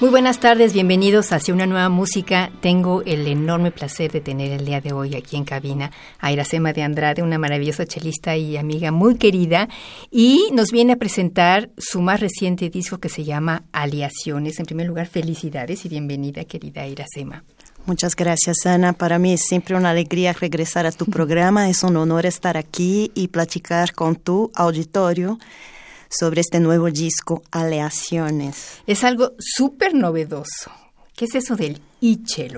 Muy buenas tardes, bienvenidos hacia una nueva música. Tengo el enorme placer de tener el día de hoy aquí en cabina a Iracema de Andrade, una maravillosa chelista y amiga muy querida, y nos viene a presentar su más reciente disco que se llama Aliaciones. En primer lugar, felicidades y bienvenida, querida Iracema. Muchas gracias, Ana. Para mí es siempre una alegría regresar a tu programa. Es un honor estar aquí y platicar con tu auditorio sobre este nuevo disco, Aleaciones. Es algo súper novedoso. ¿Qué es eso del?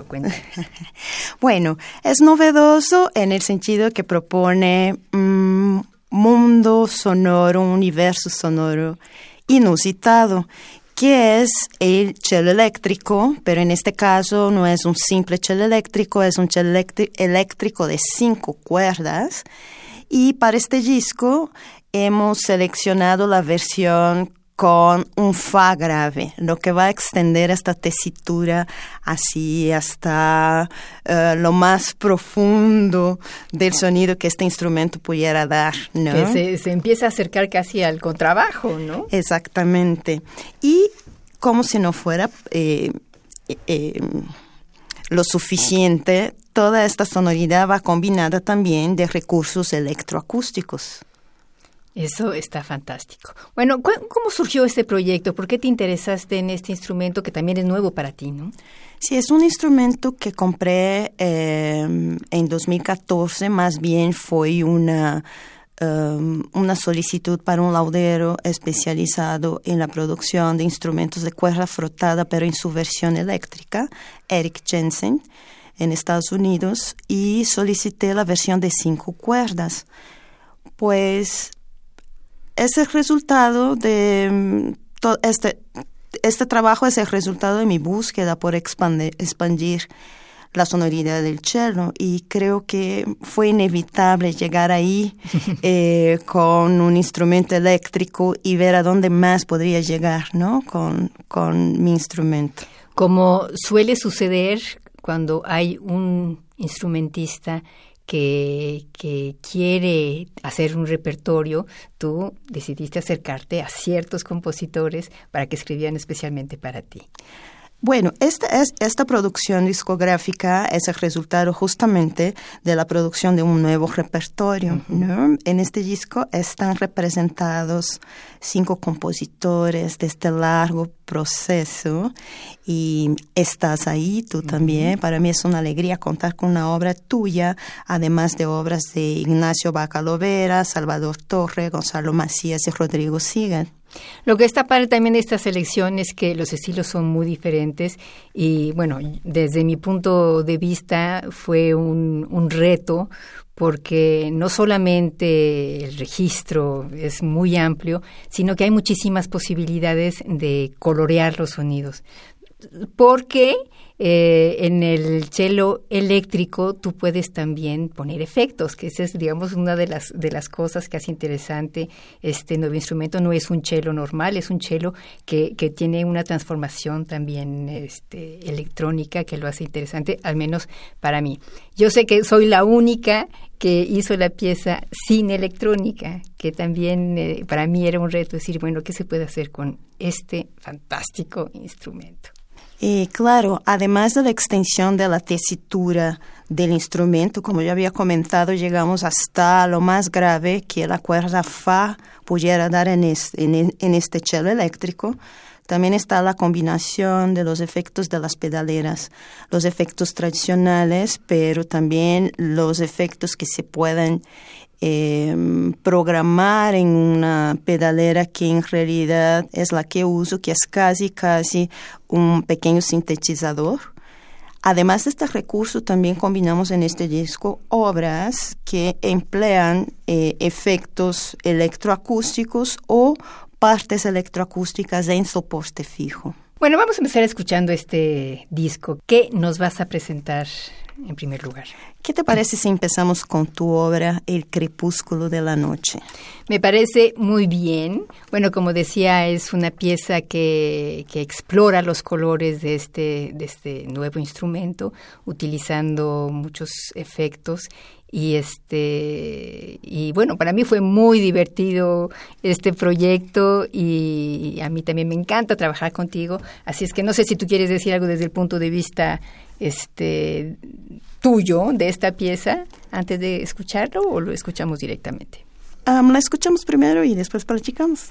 Cuéntame. bueno, es novedoso en el sentido que propone un mundo sonoro, un universo sonoro inusitado que es el cello eléctrico, pero en este caso no es un simple cello eléctrico, es un cello eléctrico de cinco cuerdas. Y para este disco hemos seleccionado la versión con un fa grave, lo que va a extender esta tesitura así hasta uh, lo más profundo del sonido que este instrumento pudiera dar, ¿no? Que se, se, empieza a acercar casi al contrabajo, ¿no? Exactamente. Y como si no fuera eh, eh, lo suficiente, toda esta sonoridad va combinada también de recursos electroacústicos. Eso está fantástico. Bueno, ¿cómo surgió este proyecto? ¿Por qué te interesaste en este instrumento que también es nuevo para ti, no? Sí, es un instrumento que compré eh, en 2014, más bien fue una, um, una solicitud para un laudero especializado en la producción de instrumentos de cuerda frotada, pero en su versión eléctrica, Eric Jensen, en Estados Unidos, y solicité la versión de cinco cuerdas. Pues es el resultado de mm, este, este trabajo es el resultado de mi búsqueda por expandir, la sonoridad del cello y creo que fue inevitable llegar ahí eh, con un instrumento eléctrico y ver a dónde más podría llegar, ¿no? Con, con mi instrumento. Como suele suceder cuando hay un instrumentista que, que, quiere hacer un repertorio, tú decidiste acercarte a ciertos compositores para que escribieran especialmente para ti. Bueno, esta, es, esta producción discográfica es el resultado justamente de la producción de un nuevo repertorio. ¿no? En este disco están representados cinco compositores de este largo proceso y estás ahí tú también. Para mí es una alegría contar con una obra tuya, además de obras de Ignacio Bacalovera, Salvador Torre, Gonzalo Macías y Rodrigo Sigan. Lo que está padre también de esta selección es que los estilos son muy diferentes y bueno, desde mi punto de vista fue un, un reto porque no solamente el registro es muy amplio, sino que hay muchísimas posibilidades de colorear los sonidos. Porque eh, en el cello eléctrico tú puedes también poner efectos, que esa es, digamos, una de las, de las cosas que hace interesante este nuevo instrumento. No es un cello normal, es un cello que, que tiene una transformación también este, electrónica que lo hace interesante, al menos para mí. Yo sé que soy la única que hizo la pieza sin electrónica, que también eh, para mí era un reto decir, bueno, ¿qué se puede hacer con este fantástico instrumento? Claro, además de la extensión de la tesitura del instrumento, como ya había comentado, llegamos hasta lo más grave que la cuerda Fa pudiera dar en este, en, este eléctrico. También está la combinación de los efectos de las pedaleras, los efectos tradicionales, pero también los efectos que se pueden eh, programar en una pedalera que en realidad es la que uso, que es casi, casi un pequeño sintetizador. Además de este recurso, también combinamos en este disco obras que emplean eh, efectos electroacústicos o partes electroacústicas en soporte fijo. Bueno, vamos a empezar escuchando este disco. ¿Qué nos vas a presentar en primer lugar? ¿Qué te parece si empezamos con tu obra El crepúsculo de la noche? Me parece muy bien. Bueno, como decía, es una pieza que, que explora los colores de este, de este nuevo instrumento, utilizando muchos efectos y este y bueno para mí fue muy divertido este proyecto y a mí también me encanta trabajar contigo así es que no sé si tú quieres decir algo desde el punto de vista este tuyo de esta pieza antes de escucharlo o lo escuchamos directamente um, la escuchamos primero y después platicamos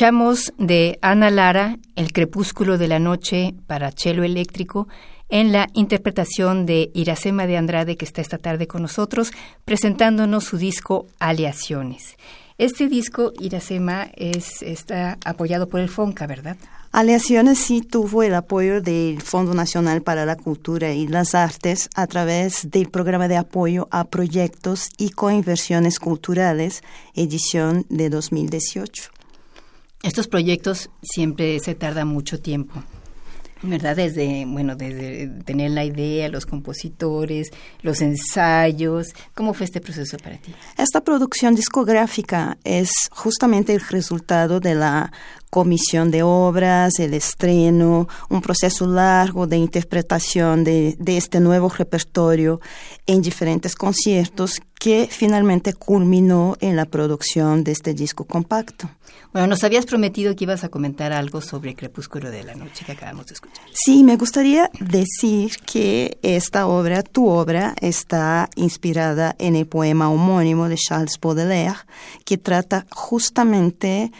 Escuchamos de Ana Lara El crepúsculo de la noche para cello eléctrico en la interpretación de Iracema de Andrade que está esta tarde con nosotros presentándonos su disco Aleaciones. Este disco, Iracema, es, está apoyado por el FONCA, ¿verdad? Aleaciones sí tuvo el apoyo del Fondo Nacional para la Cultura y las Artes a través del programa de apoyo a proyectos y coinversiones culturales, edición de 2018. Estos proyectos siempre se tardan mucho tiempo. ¿Verdad? Desde, bueno, desde tener la idea, los compositores, los ensayos. ¿Cómo fue este proceso para ti? Esta producción discográfica es justamente el resultado de la comisión de obras, el estreno, un proceso largo de interpretación de, de, este nuevo repertorio en diferentes conciertos que finalmente culminó en la producción de este disco compacto. Bueno, nos habías prometido que ibas a comentar algo sobre Crepúsculo de la Noche que acabamos de escuchar. Sí, me gustaría decir que esta obra, tu obra, está inspirada en el poema homónimo de Charles Baudelaire, que trata justamente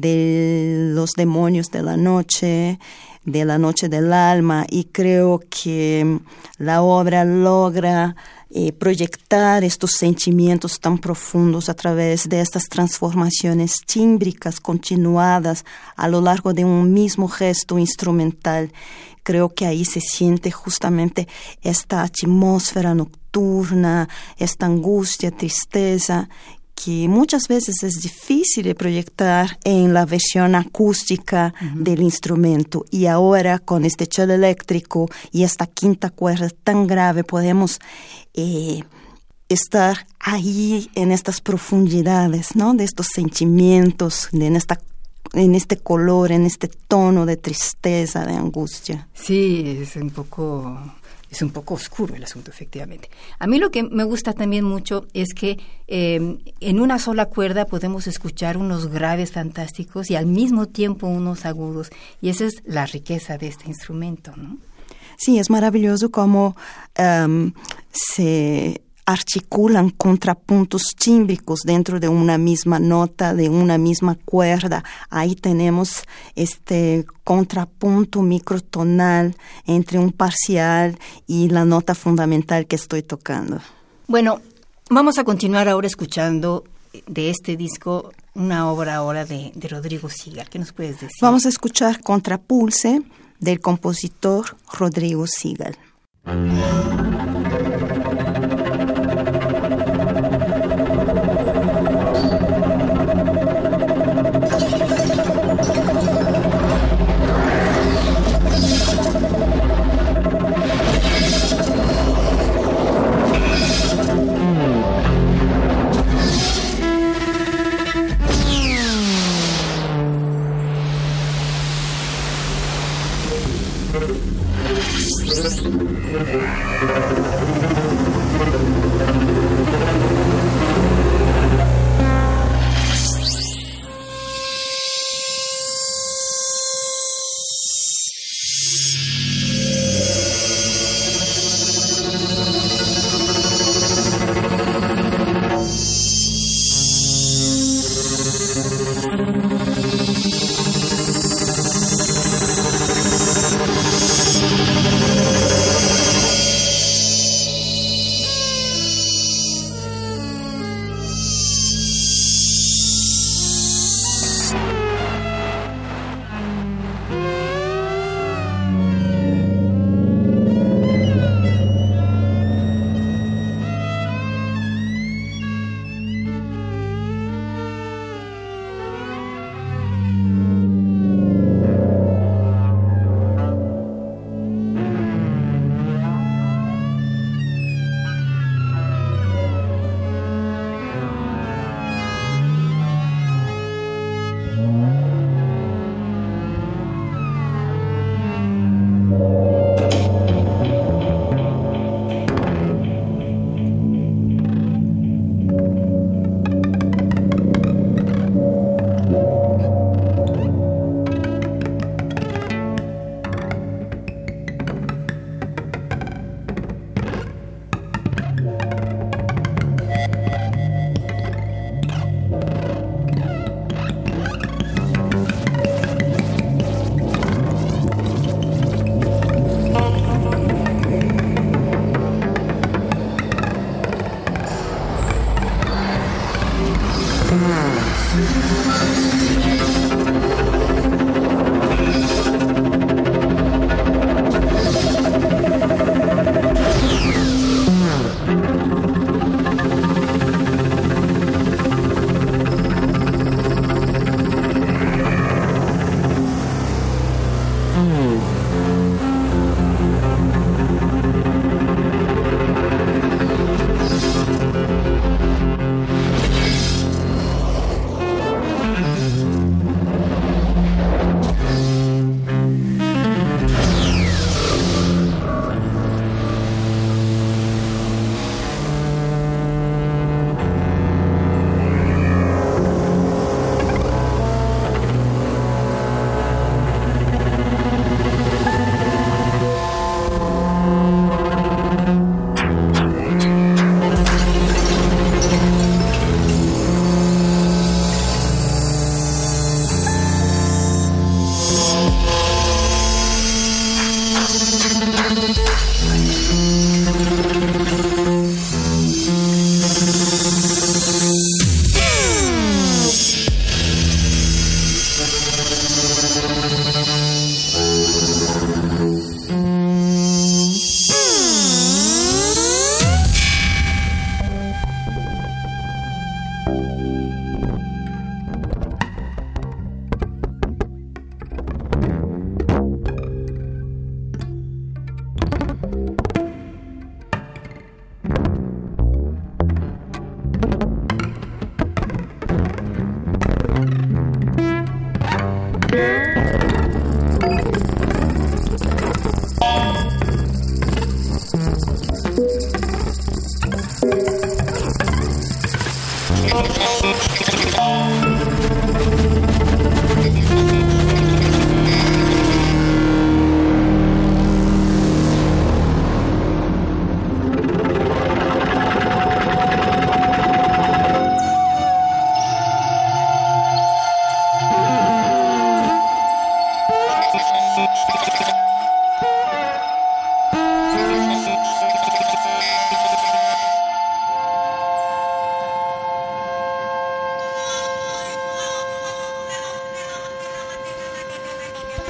de los demonios de la noche, de la noche del alma, y creo que la obra logra eh, proyectar estos sentimientos tan profundos a través de estas transformaciones tímbricas continuadas a lo largo de un mismo gesto instrumental. Creo que ahí se siente justamente esta atmósfera nocturna, esta angustia, tristeza que muchas veces es difícil de proyectar en la versión acústica del instrumento. Y ahora con este cello eléctrico y esta quinta cuerda tan grave podemos eh, estar ahí en estas profundidades, ¿no? De estos sentimientos, de en esta en este color, en este tono de tristeza, de angustia. Sí, es un poco es un poco oscuro el asunto, efectivamente. A mí lo que me gusta también mucho es que eh, en una sola cuerda podemos escuchar unos graves fantásticos y al mismo tiempo unos agudos. Y esa es la riqueza de este instrumento, ¿no? Sí, es maravilloso cómo um, se articulan contrapuntos tímbricos dentro de una misma nota, de una misma cuerda. Ahí tenemos este contrapunto microtonal entre un parcial y la nota fundamental que estoy tocando. Bueno, vamos a continuar ahora escuchando de este disco una obra ahora de, de Rodrigo Sigal. ¿Qué nos puedes decir? Vamos a escuchar Contrapulse del compositor Rodrigo Sigal.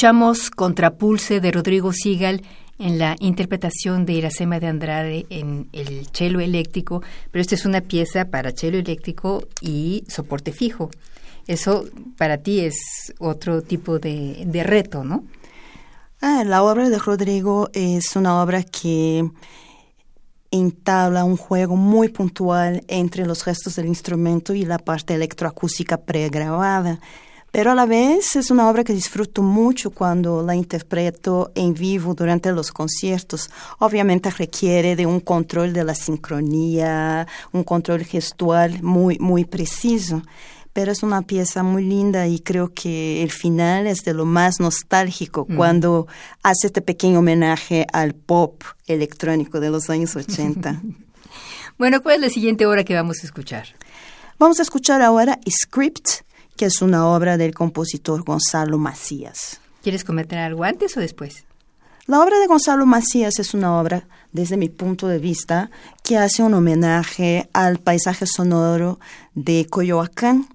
Escuchamos Contrapulse de Rodrigo Sigal en la interpretación de Iracema de Andrade en el cello eléctrico, pero esta es una pieza para cello eléctrico y soporte fijo. Eso para ti es otro tipo de, reto, ¿no? Ah, la obra de Rodrigo es una obra que entabla un juego muy puntual entre los gestos del instrumento y la parte electroacústica pregrabada pero a la vez es una obra que disfruto mucho cuando la interpreto en vivo durante los conciertos. Obviamente requiere de un control de la sincronía, un control gestual muy, muy preciso. Pero es una pieza muy linda y creo que el final es de lo más nostálgico cuando hace este pequeño homenaje al pop electrónico de los años 80. bueno, ¿cuál es la siguiente obra que vamos a escuchar? Vamos a escuchar ahora Script que es una obra del compositor Gonzalo Macías. ¿Quieres comentar algo antes o después? La obra de Gonzalo Macías es una obra, desde mi punto de vista, que hace un homenaje al paisaje sonoro de Coyoacán.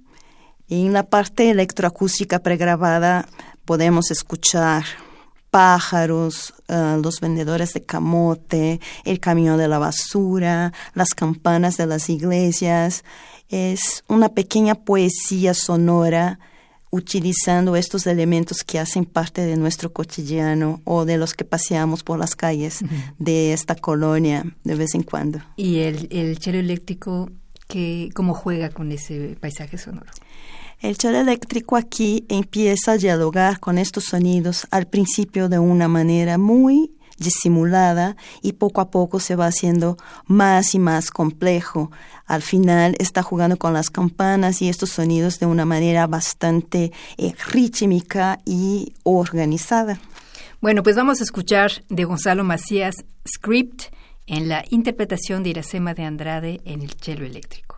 En la parte electroacústica pregrabada podemos escuchar pájaros, eh, los vendedores de camote, el camión de la basura, las campanas de las iglesias es una pequeña poesía sonora utilizando estos elementos que hacen parte de nuestro cotidiano o de los que paseamos por las calles de esta colonia de vez en cuando. ¿Y el, el cello eléctrico que, cómo juega con ese paisaje sonoro? El cello eléctrico aquí empieza a dialogar con estos sonidos al principio de una manera muy disimulada y poco a poco se va haciendo más y más complejo. Al final está jugando con las campanas y estos sonidos de una manera bastante eh, rítmica y organizada. Bueno, pues vamos a escuchar de Gonzalo Macías Script en la interpretación de Iracema de Andrade en el cello eléctrico.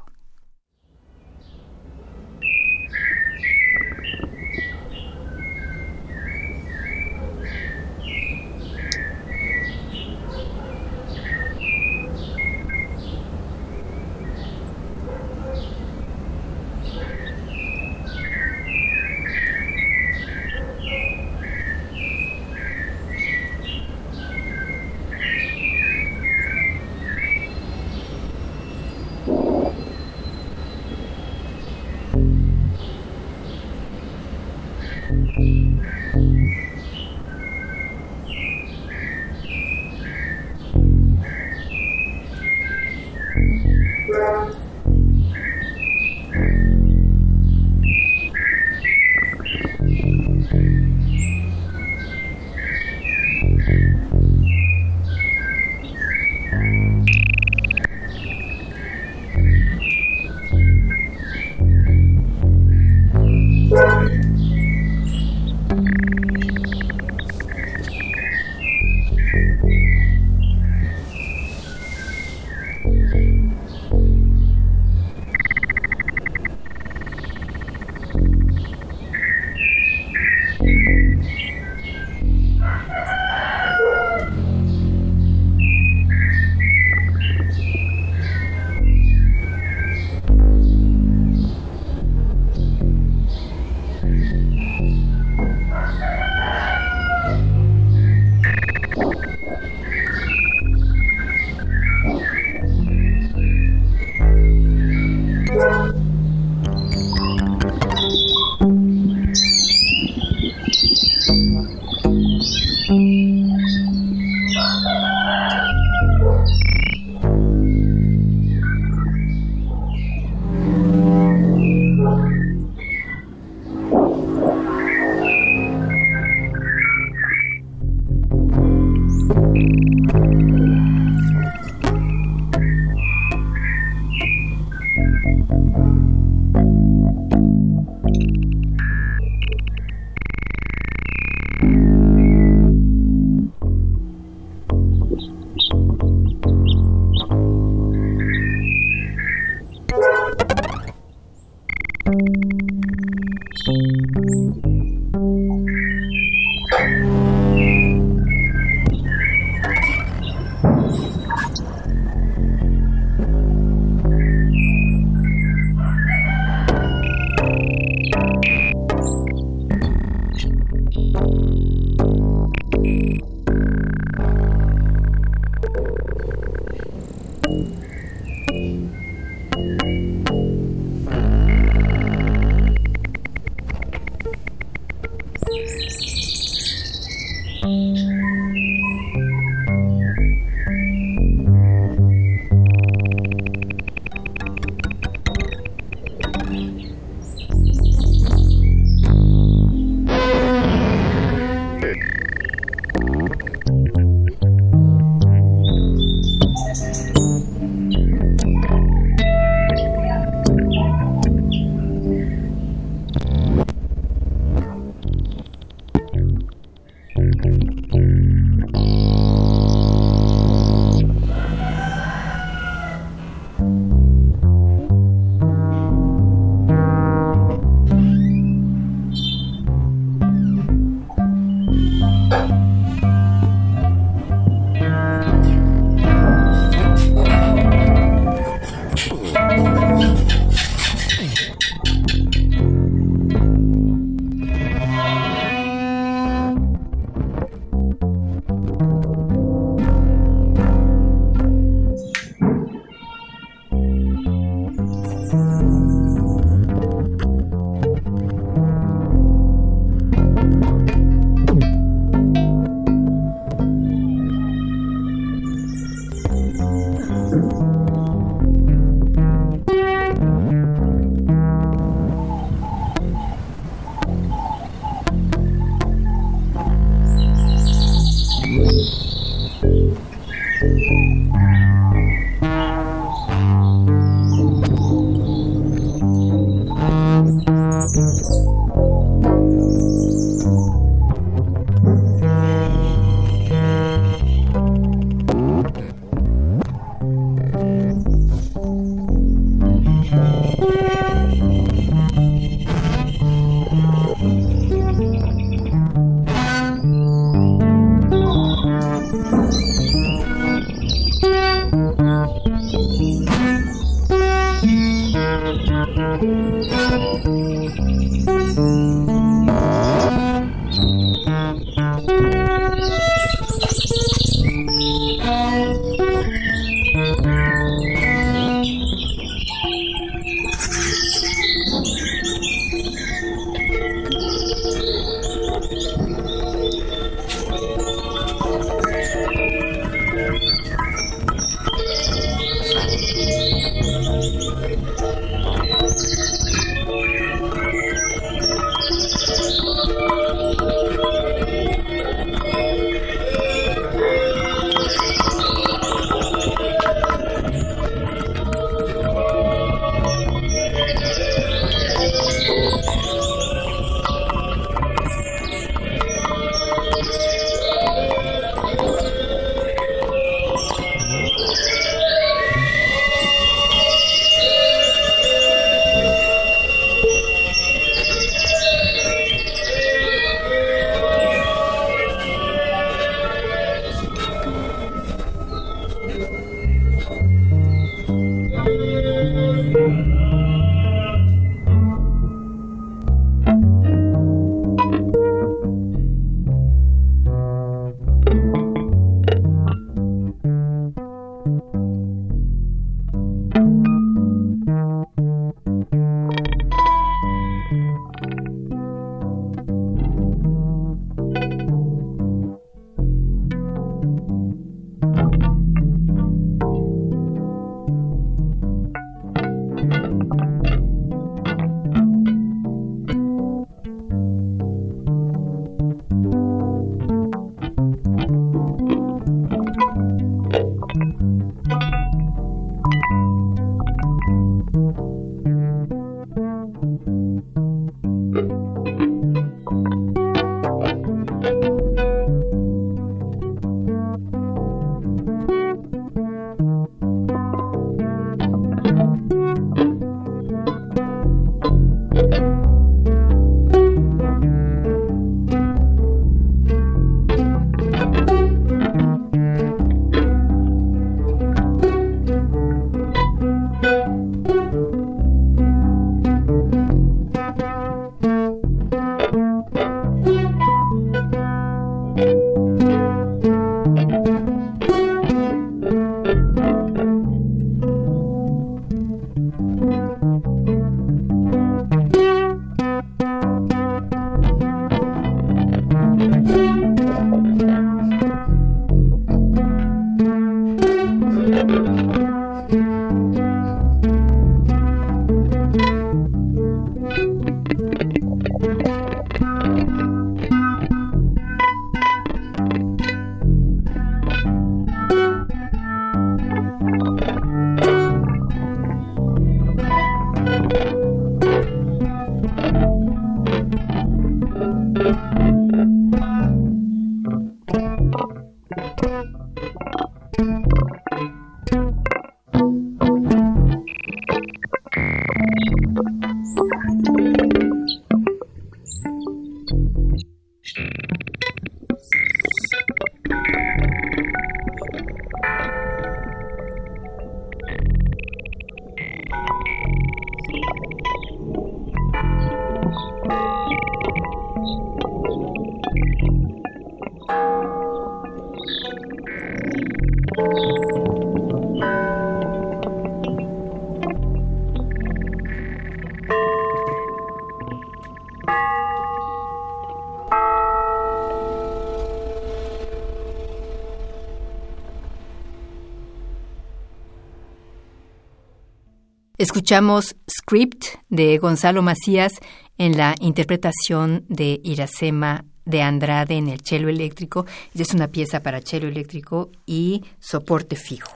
Escuchamos Script de Gonzalo Macías en la interpretación de Iracema de Andrade en el cello eléctrico. Es una pieza para cello eléctrico y soporte fijo.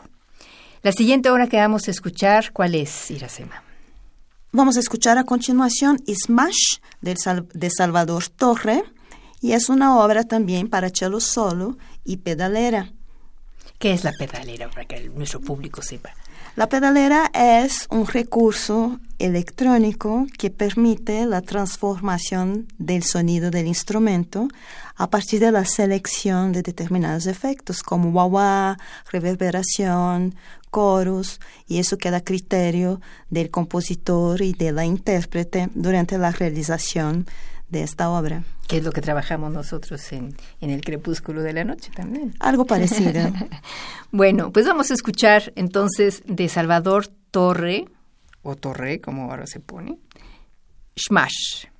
La siguiente obra que vamos a escuchar, ¿cuál es, Iracema? Vamos a escuchar a continuación Smash de Salvador Torre y es una obra también para cello solo y pedalera. ¿Qué es la pedalera para que nuestro público sepa? La pedalera es un recurso electrónico que permite la transformación del sonido del instrumento a partir de la selección de determinados efectos como wah reverberación, coros, y eso queda a criterio del compositor y de la intérprete durante la realización de esta obra. Que es lo que trabajamos nosotros en, en el crepúsculo de la noche también. Algo parecido. bueno, pues vamos a escuchar entonces de Salvador Torre, o Torre, como ahora se pone, Smash.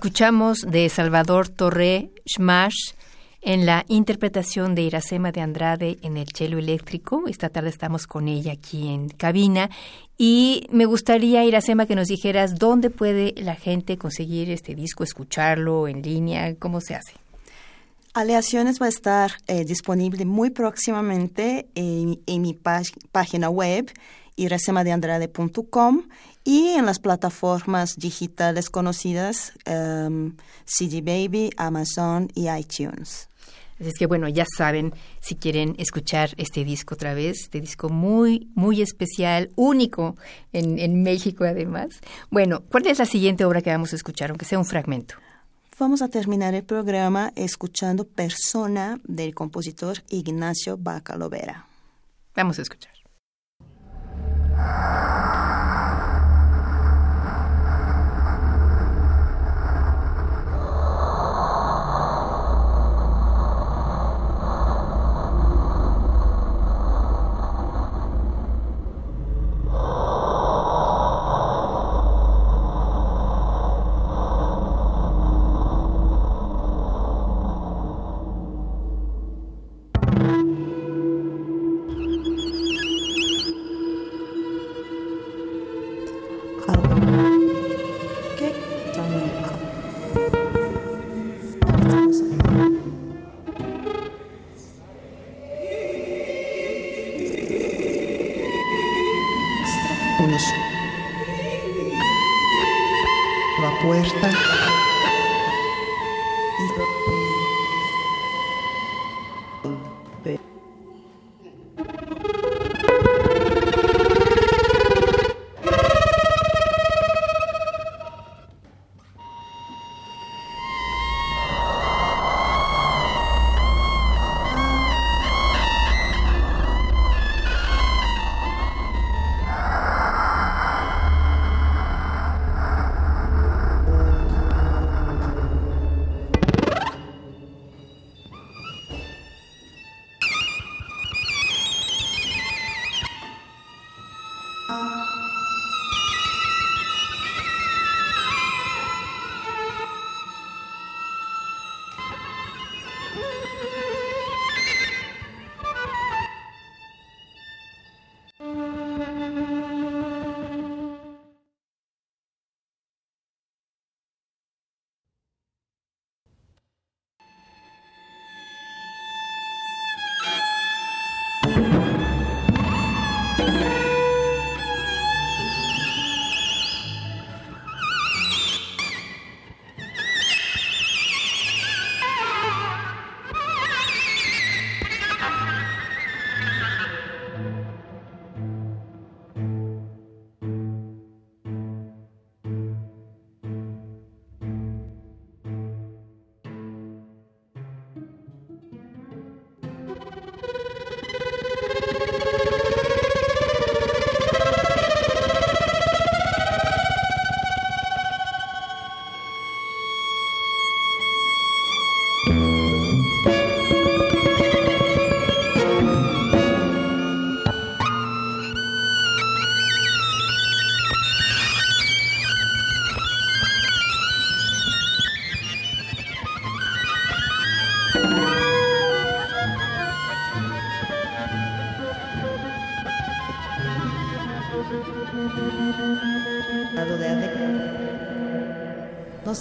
Escuchamos de Salvador Torre Schmash en la interpretación de Iracema de Andrade en el cello eléctrico. Esta tarde estamos con ella aquí en cabina y me gustaría, Iracema, que nos dijeras dónde puede la gente conseguir este disco, escucharlo en línea, cómo se hace. Aleaciones va a estar eh, disponible muy próximamente en, mi página web iracemadeandrade.com y en las plataformas digitales conocidas um, CD Baby, Amazon y iTunes. Así es que bueno, ya saben si quieren escuchar este disco otra vez, este disco muy, muy especial, único en, en México además. Bueno, ¿cuál es la siguiente obra que vamos a escuchar, aunque sea un fragmento? Vamos a terminar el programa escuchando Persona del compositor Ignacio Bacalovera. Vamos a escuchar.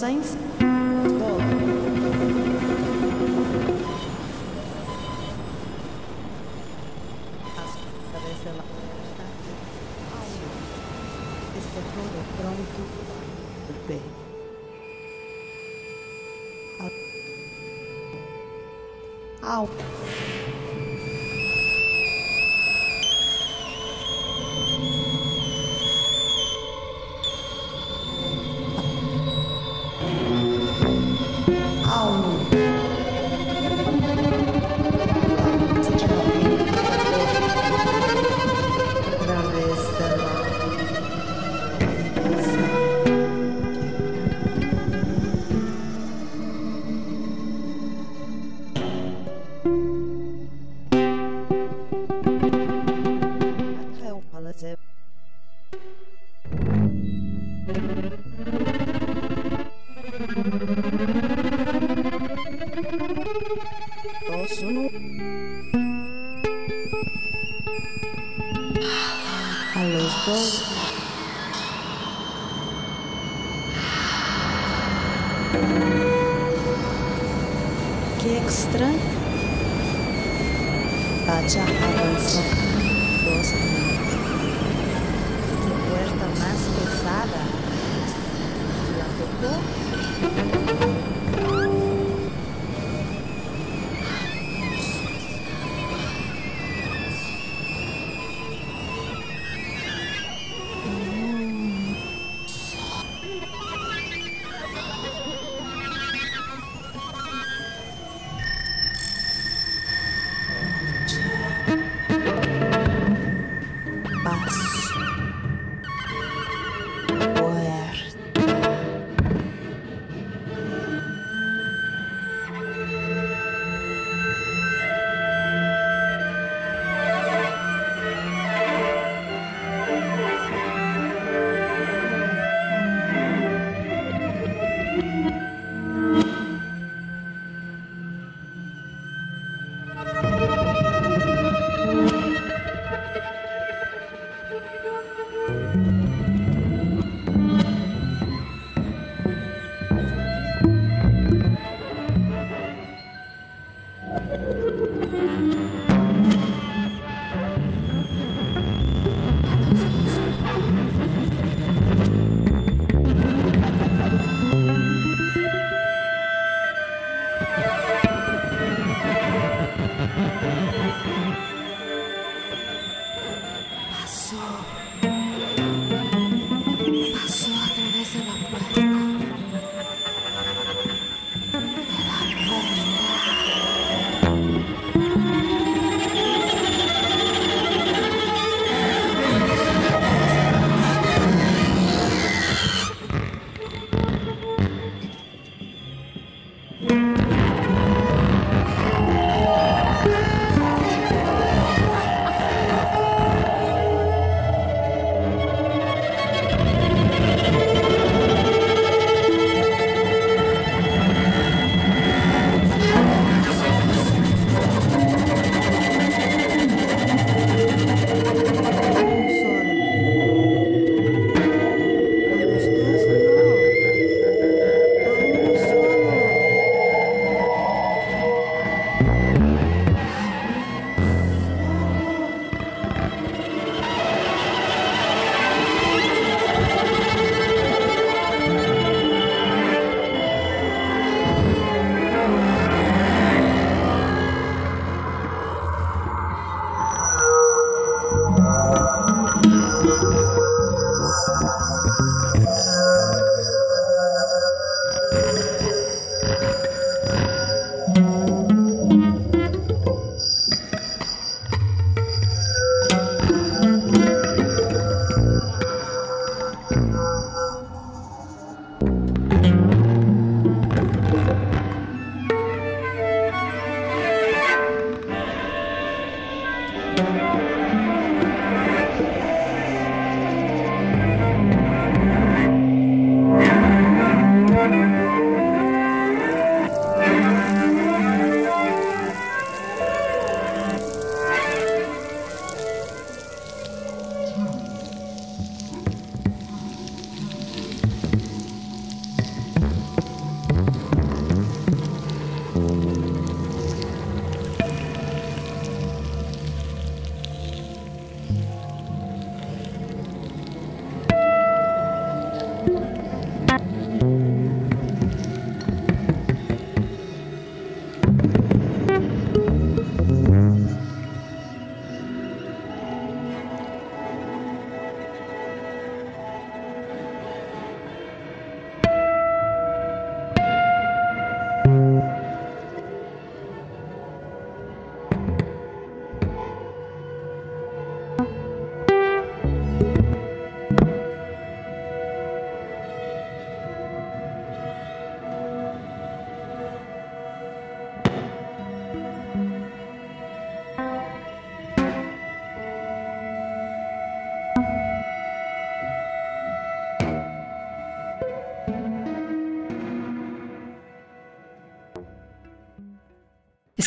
Armazéns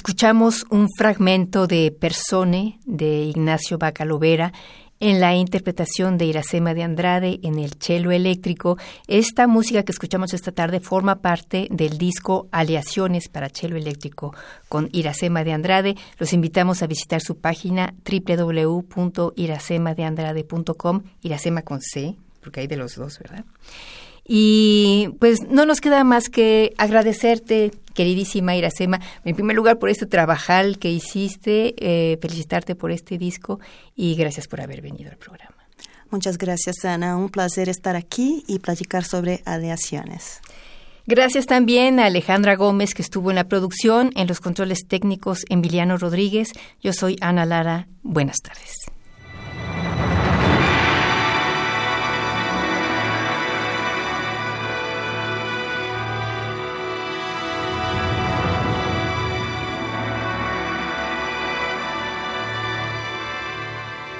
Escuchamos un fragmento de Persone de Ignacio Bacalovera en la interpretación de Iracema de Andrade en el cello eléctrico. Esta música que escuchamos esta tarde forma parte del disco Aleaciones para cello eléctrico con Iracema de Andrade. Los invitamos a visitar su página www.iracemadeandrade.com, Iracema con C, porque hay de los dos, ¿verdad? Y pues no nos queda más que agradecerte, queridísima Iracema, en primer lugar por este trabajal que hiciste, eh, felicitarte por este disco y gracias por haber venido al programa. Muchas gracias, Ana. Un placer estar aquí y platicar sobre aleaciones. Gracias también a Alejandra Gómez, que estuvo en la producción, en los controles técnicos, Emiliano Rodríguez. Yo soy Ana Lara. Buenas tardes.